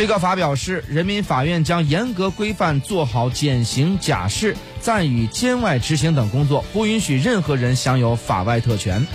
最高法表示，人民法院将严格规范做好减刑、假释、暂予监外执行等工作，不允许任何人享有法外特权。